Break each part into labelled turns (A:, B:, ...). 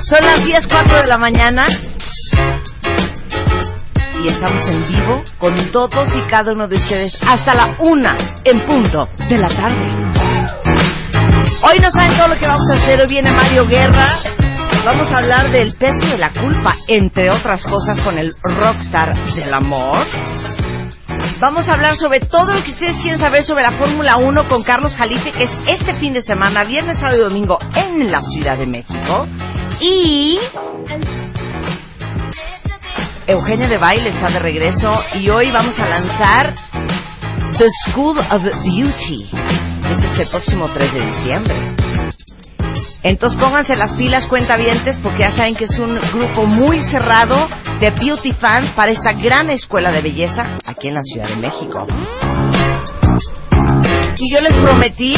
A: Son las 10.04 de la mañana y estamos en vivo con todos y cada uno de ustedes hasta la una en punto de la tarde. Hoy no saben todo lo que vamos a hacer. Hoy viene Mario Guerra. Vamos a hablar del peso de la culpa, entre otras cosas, con el rockstar del amor. Vamos a hablar sobre todo lo que ustedes quieren saber sobre la Fórmula 1 con Carlos Jalife, que es este fin de semana, viernes, sábado y domingo, en la Ciudad de México. Y Eugenio de Baile está de regreso y hoy vamos a lanzar The School of Beauty. Este es el próximo 3 de diciembre. Entonces pónganse las pilas cuentavientes porque ya saben que es un grupo muy cerrado de beauty fans para esta gran escuela de belleza aquí en la Ciudad de México. Y yo les prometí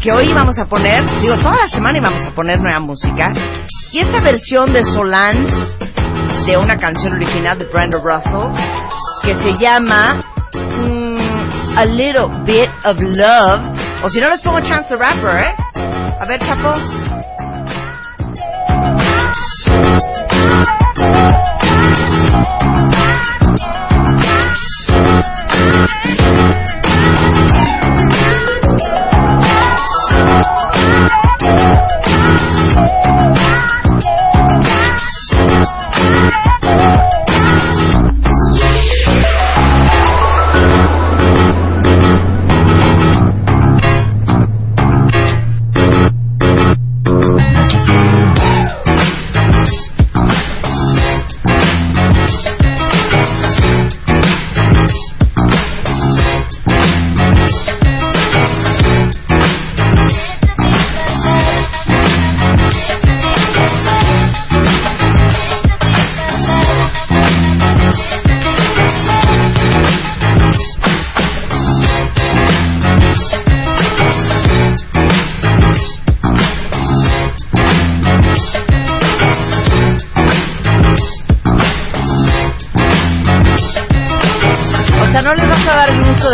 A: que hoy íbamos a poner, digo, toda la semana íbamos a poner nueva música. Y esta versión de Solans de una canción original de Brenda Russell que se llama mm, A Little Bit of Love. O si no les pongo Chance the Rapper, ¿eh? A ver, Chapo. Thank you.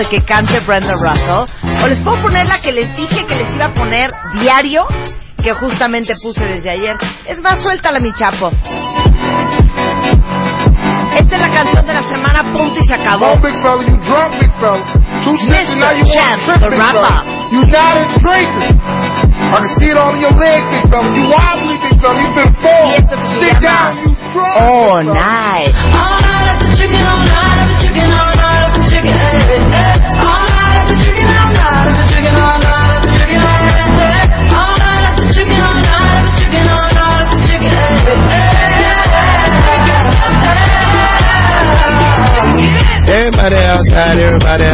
A: De que cante Brenda Russell. O les puedo poner la que les dije que les iba a poner diario, que justamente puse desde ayer. Es más, suéltala, mi chapo. Esta es la canción de la semana, punto y se acabó.
B: Oh, big you drunk. Two now you to
A: the
B: trip, big
A: rapper.
B: fella. You not a drinker. I can see it on your leg, big. You wobbly, big. You been Sit down, you drunk.
A: All
B: big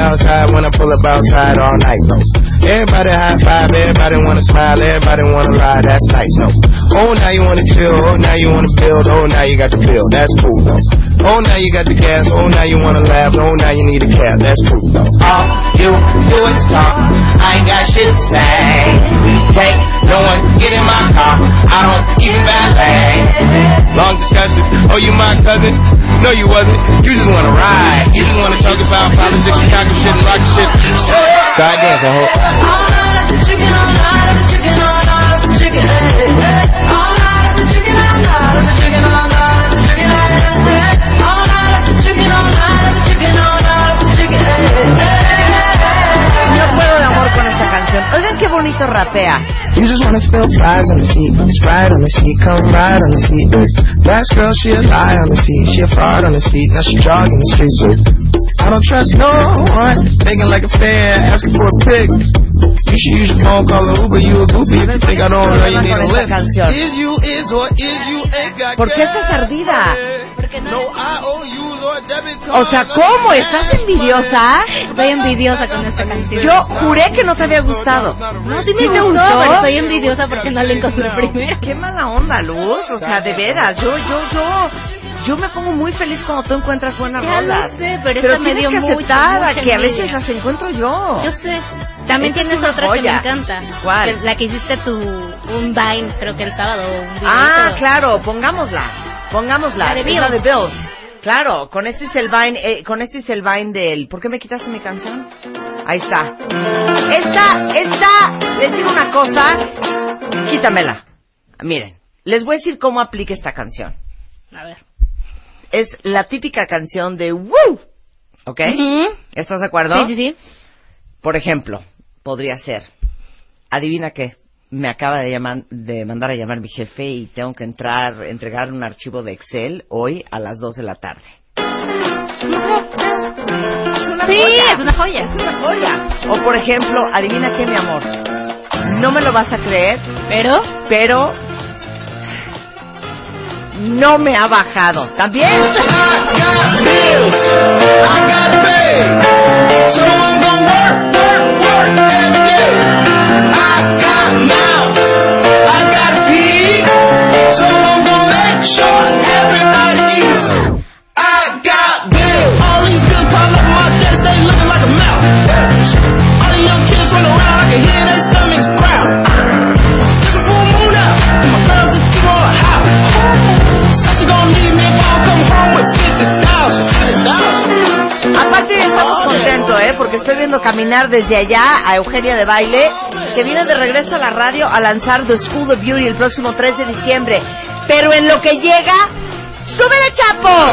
C: outside, wanna pull up outside all night, no. Everybody high five, everybody wanna smile, everybody wanna lie, that's nice, no. Oh, now you wanna chill, oh, now you wanna build, oh, now you got the bill, that's cool, no. Oh, now you got the gas, oh, now you wanna laugh, oh, now you need a cab, that's cool, no.
D: All you do is talk. I ain't got shit to say. Take no one get in my car. I don't even valet.
C: Long discussions, oh, you my cousin? No, you wasn't. You just wanna ride. You just wanna talk about politics, Chicago shit, and rock shit. Side dance, I hope.
E: All night all night all night. All night all night all night. All night all night all night.
A: No puedo de amor con esta canción. Oigan qué bonito rapea.
C: You just wanna spill fries on the seat. Right on the seat, come right on the seat. Last girl, she a lie on the seat. She a fraud on the seat, now she jogging the streets. I don't trust no one. Thinking like a fan, asking for a pic. You should use your phone, call an Uber. You a goofy if you think I don't know you need a lift. Is you is or is you ain't got
A: ¿Por qué estás ardida?
C: No, I owe you
A: O sea, ¿cómo? ¿Estás envidiosa?
F: Estoy envidiosa con esta canción.
A: Yo juré que no te había gustado.
F: no, sí me
A: ¿Sí te
F: gustó,
A: gustó?
F: pero estoy envidiosa porque no la encontré primero.
A: Qué mala onda, Luz. O sea, de veras, yo, yo, yo, yo me pongo muy feliz cuando tú encuentras buenas
F: Ya sé, pero esta me dio
A: que aceptar a
F: mucha
A: que a veces las encuentro yo.
F: Yo sé. También
A: Esta es
F: tienes otra que me
A: joya.
F: encanta.
A: ¿Cuál?
F: La que hiciste tu un Vine, creo que el sábado. un
A: Ah,
F: pero-
A: claro, pongámosla. Pongámosla.
F: La de
A: Es la de
F: Bills.
A: Claro, con esto hice el Vine, eh, con esto hice el Vine del... ¿Por qué me quitaste mi canción? Ahí está. Esta, esta, les digo una cosa, quítamela. Miren, les voy a decir cómo aplica esta canción.
F: A ver.
A: Es la típica canción de Woo, ¿ok? ¿Estás de acuerdo?
F: Sí, sí, sí.
A: Por ejemplo, podría ser, adivina qué, me acaba de llamar, de mandar a llamar mi jefe y tengo que entrar, entregar un archivo de Excel hoy a las 2 de la tarde.
F: Sí, es una joya.
A: Es una joya. O por ejemplo, adivina qué, mi amor. No me lo vas a creer,
F: Pero,
A: pero no me ha bajado. ¿También? Caminar desde allá a Eugenia de Baile, que viene de regreso a la radio a lanzar The School of Beauty el próximo 3 de diciembre. Pero en lo que llega, ¡súbele, Chapo!